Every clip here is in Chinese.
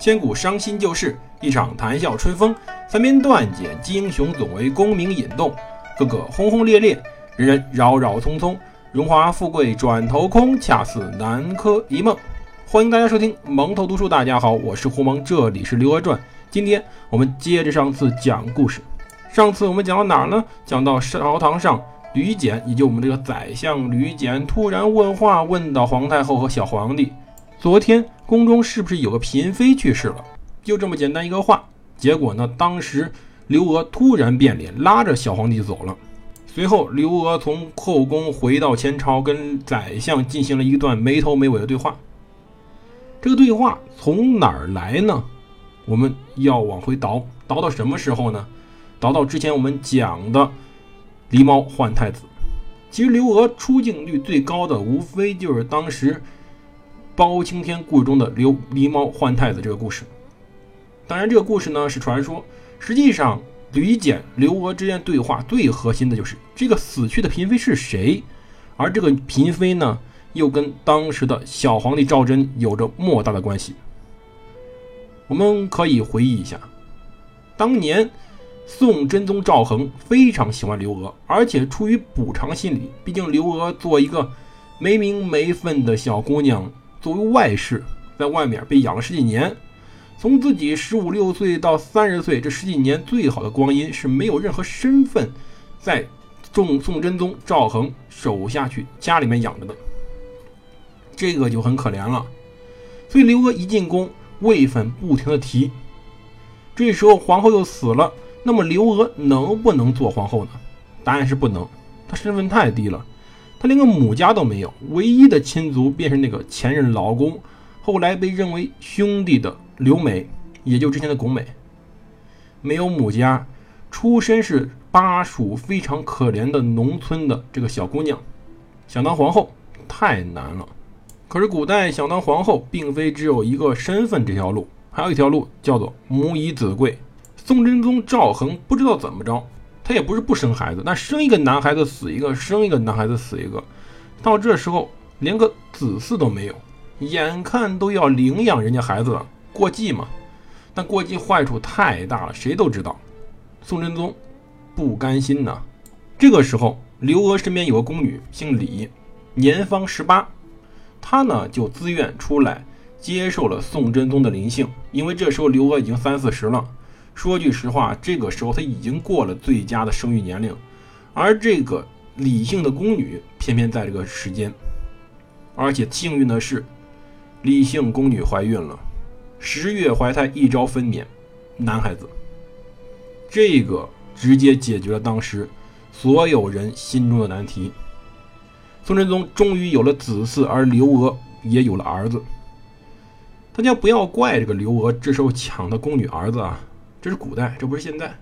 千古伤心旧事，一场谈笑春风。三边断简，英雄总为功名引动。个个轰轰烈烈，人人扰扰匆匆。荣华富贵转头空，恰似南柯一梦。欢迎大家收听蒙头读书。大家好，我是胡蒙，这里是《刘娥传》。今天我们接着上次讲故事。上次我们讲到哪儿呢？讲到朝堂上，吕简，也就我们这个宰相吕简，突然问话，问到皇太后和小皇帝：昨天宫中是不是有个嫔妃去世了？就这么简单一个话。结果呢，当时刘娥突然变脸，拉着小皇帝走了。随后，刘娥从后宫回到前朝，跟宰相进行了一段没头没尾的对话。这个对话从哪儿来呢？我们要往回倒，倒到什么时候呢？倒到之前我们讲的狸猫换太子。其实刘娥出镜率最高的，无非就是当时包青天故事中的刘狸猫换太子这个故事。当然，这个故事呢是传说，实际上。吕简、刘娥之间对话最核心的就是这个死去的嫔妃是谁，而这个嫔妃呢，又跟当时的小皇帝赵祯有着莫大的关系。我们可以回忆一下，当年宋真宗赵恒非常喜欢刘娥，而且出于补偿心理，毕竟刘娥做一个没名没分的小姑娘，作为外室，在外面被养了十几年。从自己十五六岁到三十岁这十几年最好的光阴是没有任何身份，在宋宋真宗赵恒手下去家里面养着的，这个就很可怜了。所以刘娥一进宫，位分不停的提。这时候皇后又死了，那么刘娥能不能做皇后呢？答案是不能，她身份太低了，她连个母家都没有，唯一的亲族便是那个前任老公，后来被认为兄弟的。刘美，也就之前的巩美，没有母家，出身是巴蜀非常可怜的农村的这个小姑娘，想当皇后太难了。可是古代想当皇后，并非只有一个身份这条路，还有一条路叫做母以子贵。宋真宗赵恒不知道怎么着，他也不是不生孩子，那生一个男孩子死一个，生一个男孩子死一个，到这时候连个子嗣都没有，眼看都要领养人家孩子了。过继嘛，但过继坏处太大了，谁都知道。宋真宗不甘心呐。这个时候，刘娥身边有个宫女，姓李，年方十八，她呢就自愿出来接受了宋真宗的临幸。因为这时候刘娥已经三四十了，说句实话，这个时候他已经过了最佳的生育年龄。而这个李姓的宫女偏偏在这个时间，而且幸运的是，李姓宫女怀孕了。十月怀胎，一朝分娩，男孩子。这个直接解决了当时所有人心中的难题。宋真宗终于有了子嗣，而刘娥也有了儿子。大家不要怪这个刘娥这时候抢的宫女儿子啊，这是古代，这不是现在。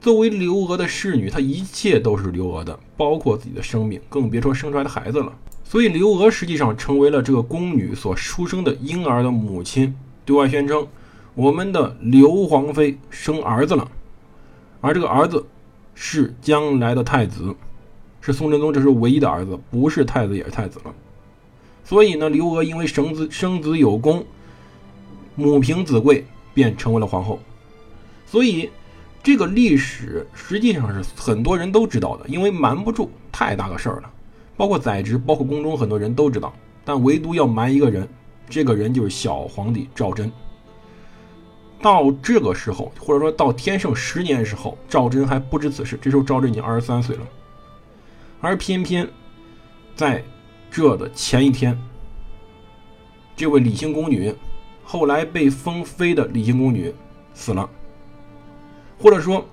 作为刘娥的侍女，她一切都是刘娥的，包括自己的生命，更别说生出来的孩子了。所以刘娥实际上成为了这个宫女所出生的婴儿的母亲。对外宣称，我们的刘皇妃生儿子了，而这个儿子是将来的太子，是宋真宗这是唯一的儿子，不是太子也是太子了。所以呢，刘娥因为生子生子有功，母凭子贵，便成为了皇后。所以这个历史实际上是很多人都知道的，因为瞒不住，太大个事儿了。包括宰执，包括宫中很多人都知道，但唯独要瞒一个人。这个人就是小皇帝赵祯。到这个时候，或者说到天圣十年时候，赵祯还不知此事。这时候赵祯已经二十三岁了，而偏偏在这的前一天，这位李姓宫女，后来被封妃的李姓宫女死了，或者说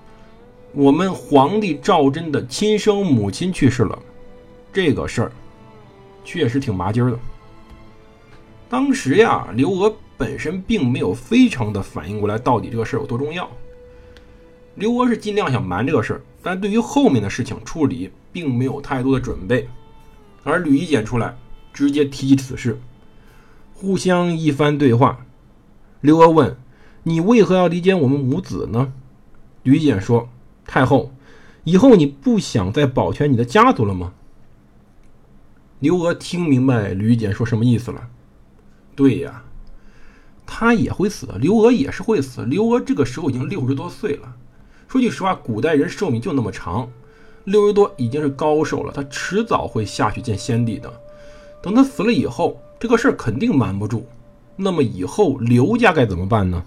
我们皇帝赵祯的亲生母亲去世了，这个事儿确实挺麻筋儿的。当时呀，刘娥本身并没有非常的反应过来，到底这个事儿有多重要。刘娥是尽量想瞒这个事儿，但对于后面的事情处理，并没有太多的准备。而吕夷简出来，直接提起此事，互相一番对话。刘娥问：“你为何要离间我们母子呢？”吕简说：“太后，以后你不想再保全你的家族了吗？”刘娥听明白吕简说什么意思了。对呀，他也会死，刘娥也是会死。刘娥这个时候已经六十多岁了。说句实话，古代人寿命就那么长，六十多已经是高寿了，他迟早会下去见先帝的。等他死了以后，这个事儿肯定瞒不住。那么以后刘家该怎么办呢？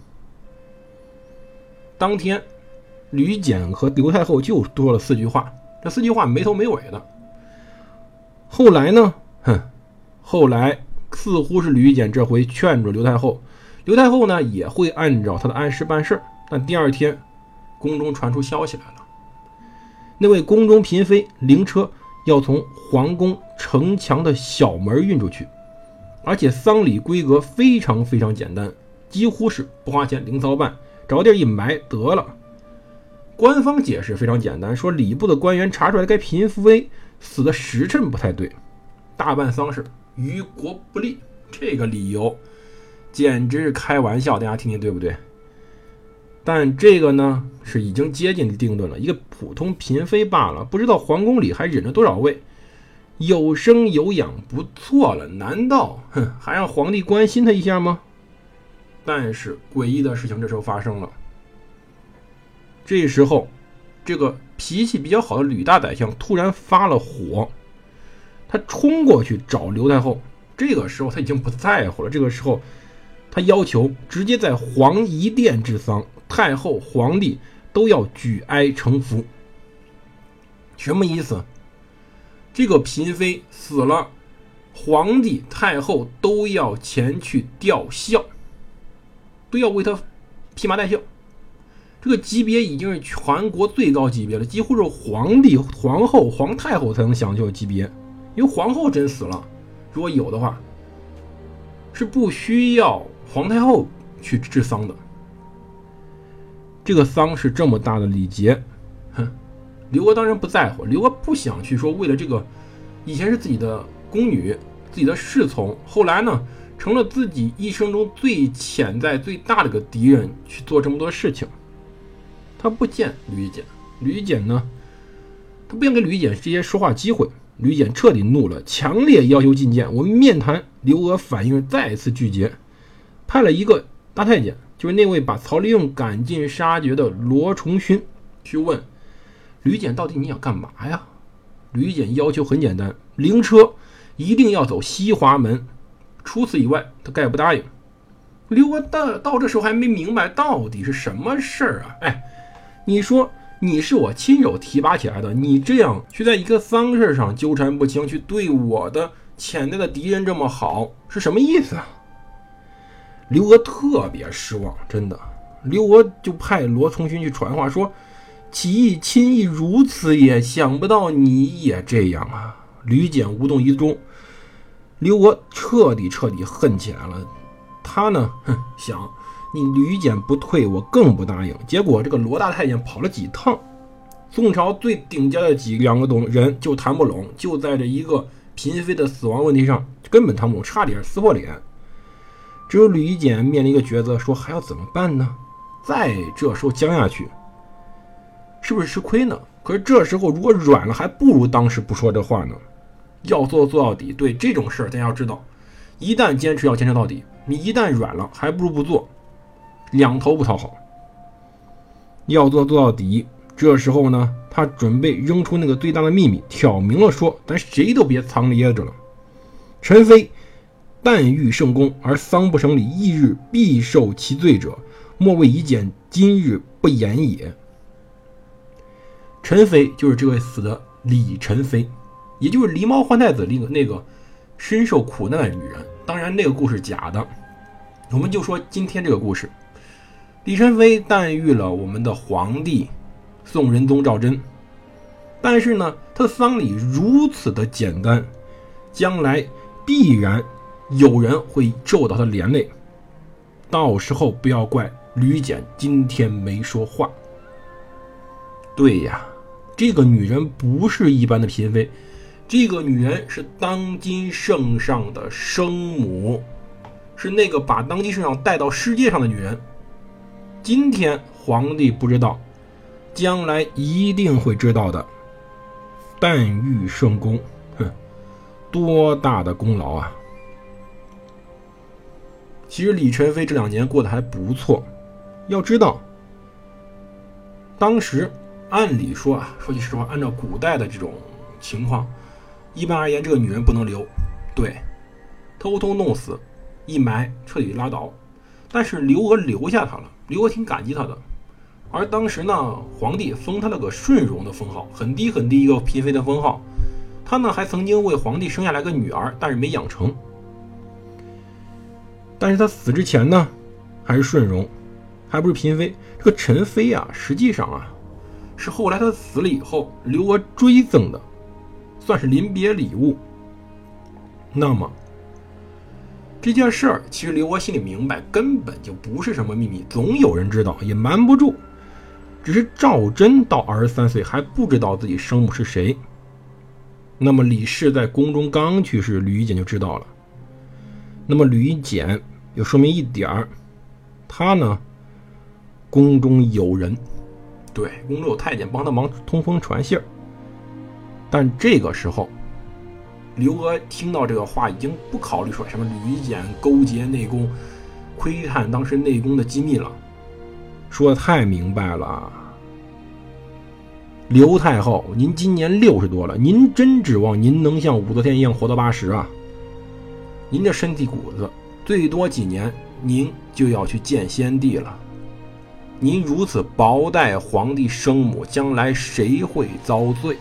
当天，吕简和刘太后就说了四句话，这四句话没头没尾的。后来呢，哼，后来似乎是吕简这回劝住刘太后。刘太后呢也会按照他的安师办事儿但第二天，宫中传出消息来了，那位宫中嫔妃灵车要从皇宫城墙的小门运出去，而且丧礼规格非常非常简单，几乎是不花钱零操办，找地儿一埋得了。官方解释非常简单，说礼部的官员查出来该嫔妃死的时辰不太对，大办丧事于国不利，这个理由。简直是开玩笑，大家听听对不对？但这个呢是已经接近定论了，一个普通嫔妃罢了，不知道皇宫里还忍着多少位，有生有养不错了，难道哼还让皇帝关心他一下吗？但是诡异的事情这时候发生了，这时候这个脾气比较好的吕大宰相突然发了火，他冲过去找刘太后，这个时候他已经不在乎了，这个时候。他要求直接在皇仪殿治丧，太后、皇帝都要举哀成服。什么意思？这个嫔妃死了，皇帝、太后都要前去吊孝，都要为他披麻戴孝。这个级别已经是全国最高级别了，几乎是皇帝、皇后、皇太后才能享受的级别。因为皇后真死了，如果有的话，是不需要。皇太后去治丧的，这个丧是这么大的礼节，哼，刘娥当然不在乎。刘娥不想去说，为了这个，以前是自己的宫女、自己的侍从，后来呢，成了自己一生中最潜在最大的个敌人，去做这么多事情。他不见吕简，吕简呢，他不想给吕简这些说话机会。吕简彻底怒了，强烈要求觐见。我们面谈。刘娥反应再次拒绝。派了一个大太监，就是那位把曹利用赶尽杀绝的罗崇勋，去问吕简到底你想干嘛呀？吕简要求很简单，灵车一定要走西华门，除此以外他概不答应。刘娥到到这时候还没明白到底是什么事儿啊？哎，你说你是我亲手提拔起来的，你这样去在一个丧事上纠缠不清，去对我的潜在的敌人这么好，是什么意思啊？刘娥特别失望，真的。刘娥就派罗崇勋去传话说：“起义亲义如此也，想不到你也这样啊！”吕简无动于衷。刘娥彻底彻底恨起来了。他呢，哼，想你吕简不退，我更不答应。结果这个罗大太监跑了几趟，宋朝最顶尖的几两个懂人就谈不拢，就在这一个嫔妃的死亡问题上根本谈不拢，差点撕破脸。只有吕简面临一个抉择，说还要怎么办呢？再这时候僵下去，是不是吃亏呢？可是这时候如果软了，还不如当时不说这话呢。要做做到底。对这种事儿，大家要知道，一旦坚持要坚持到底，你一旦软了，还不如不做，两头不讨好。要做做到底。这时候呢，他准备扔出那个最大的秘密，挑明了说，咱谁都别藏着掖着了。陈飞。但欲圣功而丧不成礼，翌日必受其罪者，莫谓以简今日不言也。陈妃就是这位死的李宸妃，也就是狸猫换太子那个那个深受苦难的女人。当然，那个故事假的。我们就说今天这个故事，李宸妃诞育了我们的皇帝宋仁宗赵祯，但是呢，他的丧礼如此的简单，将来必然。有人会受到他连累，到时候不要怪吕简今天没说话。对呀，这个女人不是一般的嫔妃，这个女人是当今圣上的生母，是那个把当今圣上带到世界上的女人。今天皇帝不知道，将来一定会知道的。但欲圣功，哼，多大的功劳啊！其实李宸飞这两年过得还不错。要知道，当时按理说啊，说句实话，按照古代的这种情况，一般而言，这个女人不能留，对，偷偷弄死，一埋，彻底拉倒。但是刘娥留下她了，刘娥挺感激她的。而当时呢，皇帝封她了个顺容的封号，很低很低一个嫔妃的封号。她呢还曾经为皇帝生下来个女儿，但是没养成。但是她死之前呢，还是顺容，还不是嫔妃。这个陈妃啊，实际上啊，是后来她死了以后，刘娥追赠的，算是临别礼物。那么。这件事儿，其实刘娥心里明白，根本就不是什么秘密，总有人知道，也瞒不住。只是赵祯到二十三岁还不知道自己生母是谁。那么李氏在宫中刚去世，吕夷简就知道了。那么吕夷简又说明一点儿，他呢，宫中有人，对，宫中有太监帮他忙通风传信儿。但这个时候。刘娥听到这个话，已经不考虑说什么吕简勾结内宫、窥探当时内宫的机密了，说的太明白了。刘太后，您今年六十多了，您真指望您能像武则天一样活到八十啊？您这身体骨子，最多几年您就要去见先帝了。您如此薄待皇帝生母，将来谁会遭罪？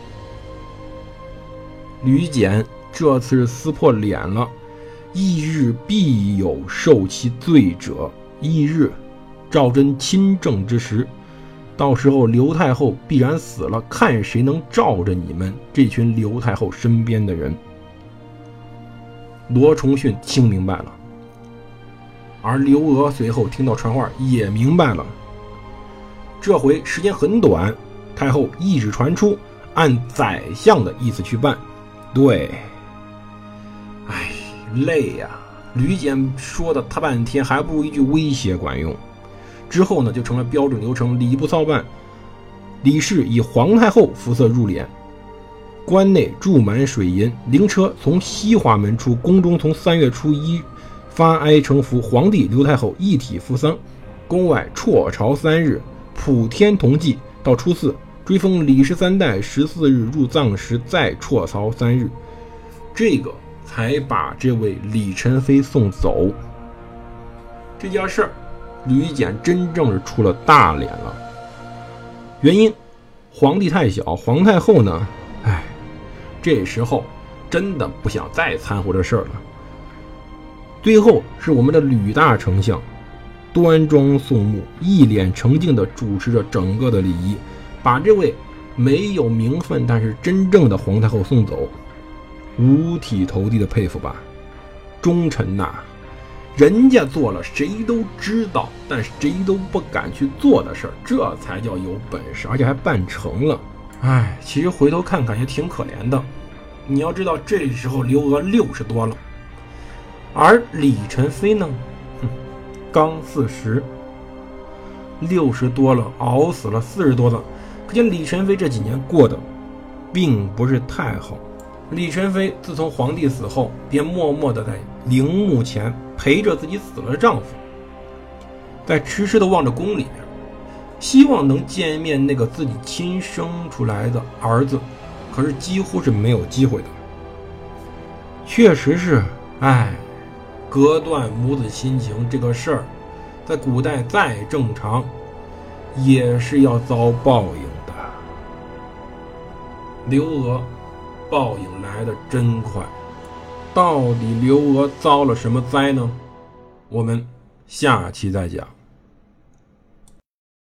吕简。这次是撕破脸了，翌日必有受其罪者。翌日，赵祯亲政之时，到时候刘太后必然死了，看谁能罩着你们这群刘太后身边的人。罗崇训听明白了，而刘娥随后听到传话也明白了。这回时间很短，太后懿旨传出，按宰相的意思去办。对。累呀！吕简说的他半天，还不如一句威胁管用。之后呢，就成了标准流程：礼部操办，李氏以皇太后服色入殓，关内注满水银，灵车从西华门出，宫中从三月初一发哀成服，皇帝、刘太后一体扶丧，宫外辍朝三日，普天同祭，到初四追封李氏三代，十四日入葬时再辍朝三日。这个。才把这位李宸妃送走。这件事儿，吕简真正是出了大脸了。原因，皇帝太小，皇太后呢，哎，这时候真的不想再掺和这事儿了。最后是我们的吕大丞相，端庄肃穆、一脸澄净地主持着整个的礼仪，把这位没有名分但是真正的皇太后送走。五体投地的佩服吧，忠臣呐！人家做了谁都知道，但是谁都不敢去做的事儿，这才叫有本事，而且还办成了。哎，其实回头看看也挺可怜的。你要知道，这时候刘娥六十多了，而李宸妃呢，哼，刚四十，六十多了，熬死了四十多的，可见李宸妃这几年过得并不是太好。李宸妃自从皇帝死后，便默默地在陵墓前陪着自己死了的丈夫，在痴痴地望着宫里面，希望能见面那个自己亲生出来的儿子，可是几乎是没有机会的。确实是，哎，隔断母子亲情这个事儿，在古代再正常，也是要遭报应的。刘娥。报应来的真快，到底刘娥遭了什么灾呢？我们下期再讲。